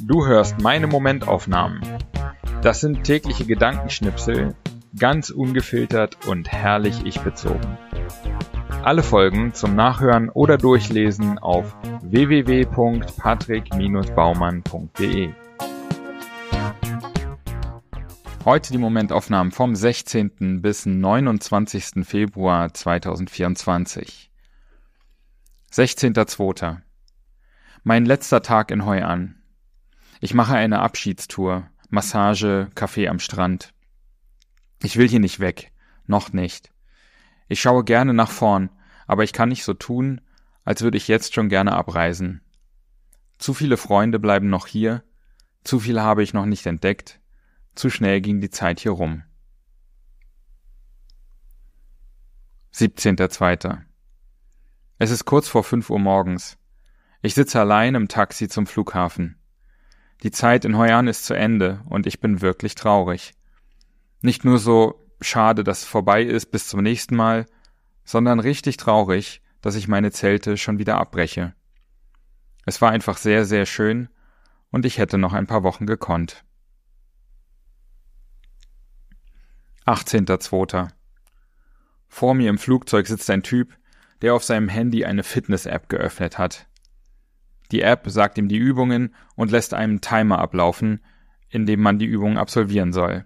Du hörst meine Momentaufnahmen. Das sind tägliche Gedankenschnipsel, ganz ungefiltert und herrlich ich bezogen. Alle Folgen zum Nachhören oder Durchlesen auf www.patrick-baumann.de. Heute die Momentaufnahmen vom 16. bis 29. Februar 2024. 16.02. Mein letzter Tag in Hoi An. Ich mache eine Abschiedstour, Massage, Kaffee am Strand. Ich will hier nicht weg, noch nicht. Ich schaue gerne nach vorn, aber ich kann nicht so tun, als würde ich jetzt schon gerne abreisen. Zu viele Freunde bleiben noch hier, zu viel habe ich noch nicht entdeckt, zu schnell ging die Zeit hier rum. 17.02. Es ist kurz vor fünf Uhr morgens. Ich sitze allein im Taxi zum Flughafen. Die Zeit in Hoi An ist zu Ende und ich bin wirklich traurig. Nicht nur so schade, dass es vorbei ist bis zum nächsten Mal, sondern richtig traurig, dass ich meine Zelte schon wieder abbreche. Es war einfach sehr, sehr schön und ich hätte noch ein paar Wochen gekonnt. 18.02. Vor mir im Flugzeug sitzt ein Typ, der auf seinem Handy eine Fitness-App geöffnet hat. Die App sagt ihm die Übungen und lässt einen Timer ablaufen, in dem man die Übungen absolvieren soll.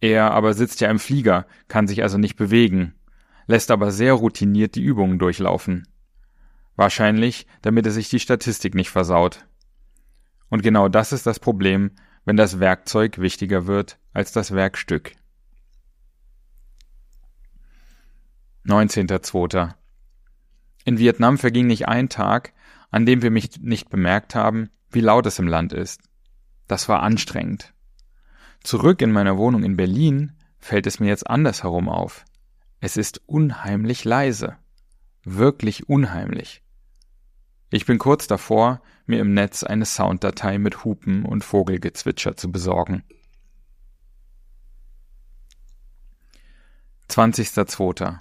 Er aber sitzt ja im Flieger, kann sich also nicht bewegen, lässt aber sehr routiniert die Übungen durchlaufen. Wahrscheinlich, damit er sich die Statistik nicht versaut. Und genau das ist das Problem, wenn das Werkzeug wichtiger wird als das Werkstück. 19.02. In Vietnam verging nicht ein Tag, an dem wir mich nicht bemerkt haben, wie laut es im Land ist. Das war anstrengend. Zurück in meiner Wohnung in Berlin fällt es mir jetzt andersherum auf. Es ist unheimlich leise. Wirklich unheimlich. Ich bin kurz davor, mir im Netz eine Sounddatei mit Hupen und Vogelgezwitscher zu besorgen. 20.02.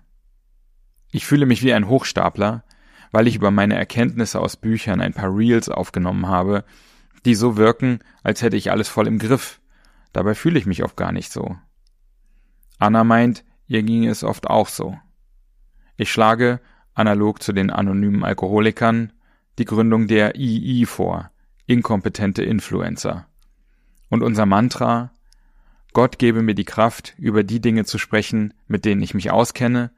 Ich fühle mich wie ein Hochstapler, weil ich über meine Erkenntnisse aus Büchern ein paar Reels aufgenommen habe, die so wirken, als hätte ich alles voll im Griff. Dabei fühle ich mich oft gar nicht so. Anna meint, ihr ging es oft auch so. Ich schlage, analog zu den anonymen Alkoholikern, die Gründung der II vor, inkompetente Influencer. Und unser Mantra, Gott gebe mir die Kraft, über die Dinge zu sprechen, mit denen ich mich auskenne,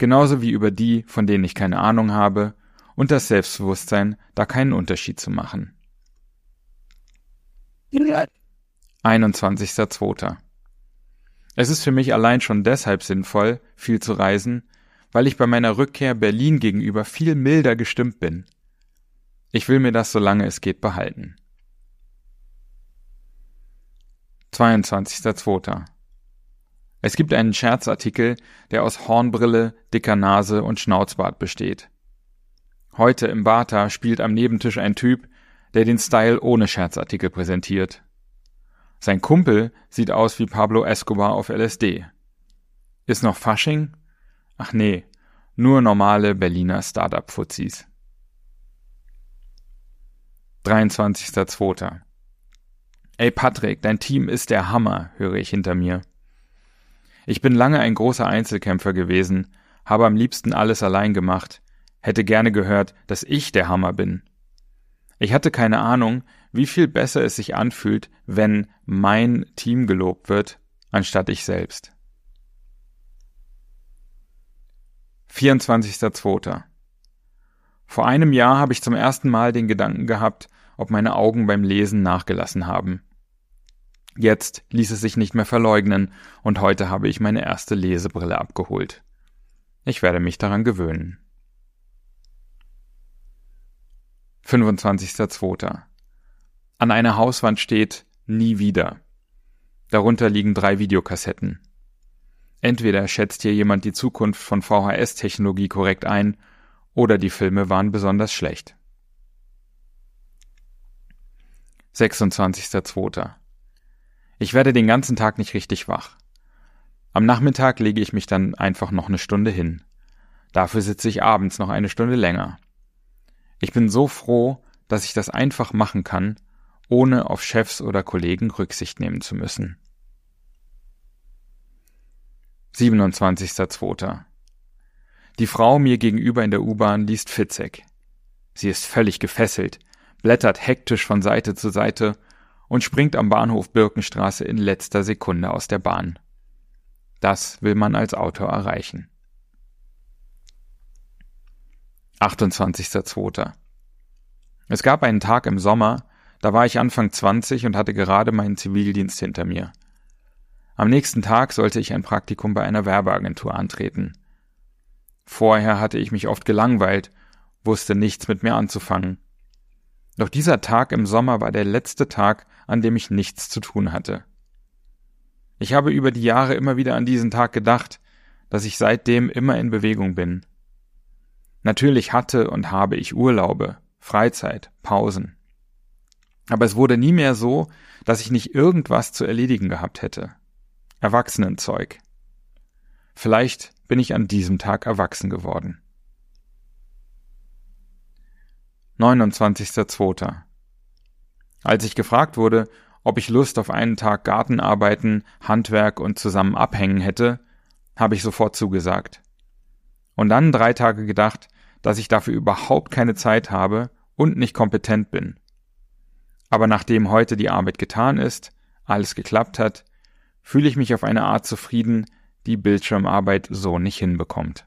genauso wie über die, von denen ich keine Ahnung habe, und das Selbstbewusstsein, da keinen Unterschied zu machen. 21.02. Es ist für mich allein schon deshalb sinnvoll, viel zu reisen, weil ich bei meiner Rückkehr Berlin gegenüber viel milder gestimmt bin. Ich will mir das, solange es geht, behalten. 22.02. Es gibt einen Scherzartikel, der aus Hornbrille, dicker Nase und Schnauzbart besteht. Heute im Bata spielt am Nebentisch ein Typ, der den Style ohne Scherzartikel präsentiert. Sein Kumpel sieht aus wie Pablo Escobar auf LSD. Ist noch Fasching? Ach nee, nur normale Berliner Startup-Fuzis. 23.02. Ey Patrick, dein Team ist der Hammer, höre ich hinter mir. Ich bin lange ein großer Einzelkämpfer gewesen, habe am liebsten alles allein gemacht, hätte gerne gehört, dass ich der Hammer bin. Ich hatte keine Ahnung, wie viel besser es sich anfühlt, wenn mein Team gelobt wird, anstatt ich selbst. 24.02. Vor einem Jahr habe ich zum ersten Mal den Gedanken gehabt, ob meine Augen beim Lesen nachgelassen haben. Jetzt ließ es sich nicht mehr verleugnen, und heute habe ich meine erste Lesebrille abgeholt. Ich werde mich daran gewöhnen. 25.02. An einer Hauswand steht Nie wieder. Darunter liegen drei Videokassetten. Entweder schätzt hier jemand die Zukunft von VHS-Technologie korrekt ein, oder die Filme waren besonders schlecht. 26.02. Ich werde den ganzen Tag nicht richtig wach. Am Nachmittag lege ich mich dann einfach noch eine Stunde hin. Dafür sitze ich abends noch eine Stunde länger. Ich bin so froh, dass ich das einfach machen kann, ohne auf Chefs oder Kollegen Rücksicht nehmen zu müssen. 27.02. Die Frau mir gegenüber in der U-Bahn liest Fitzek. Sie ist völlig gefesselt, blättert hektisch von Seite zu Seite und springt am Bahnhof Birkenstraße in letzter Sekunde aus der Bahn. Das will man als Autor erreichen. 28.02. Es gab einen Tag im Sommer, da war ich Anfang 20 und hatte gerade meinen Zivildienst hinter mir. Am nächsten Tag sollte ich ein Praktikum bei einer Werbeagentur antreten. Vorher hatte ich mich oft gelangweilt, wusste nichts mit mir anzufangen. Doch dieser Tag im Sommer war der letzte Tag, an dem ich nichts zu tun hatte. Ich habe über die Jahre immer wieder an diesen Tag gedacht, dass ich seitdem immer in Bewegung bin. Natürlich hatte und habe ich Urlaube, Freizeit, Pausen. Aber es wurde nie mehr so, dass ich nicht irgendwas zu erledigen gehabt hätte. Erwachsenenzeug. Vielleicht bin ich an diesem Tag erwachsen geworden. 29.02. Als ich gefragt wurde, ob ich Lust auf einen Tag Gartenarbeiten, Handwerk und zusammen abhängen hätte, habe ich sofort zugesagt. Und dann drei Tage gedacht, dass ich dafür überhaupt keine Zeit habe und nicht kompetent bin. Aber nachdem heute die Arbeit getan ist, alles geklappt hat, fühle ich mich auf eine Art zufrieden, die Bildschirmarbeit so nicht hinbekommt.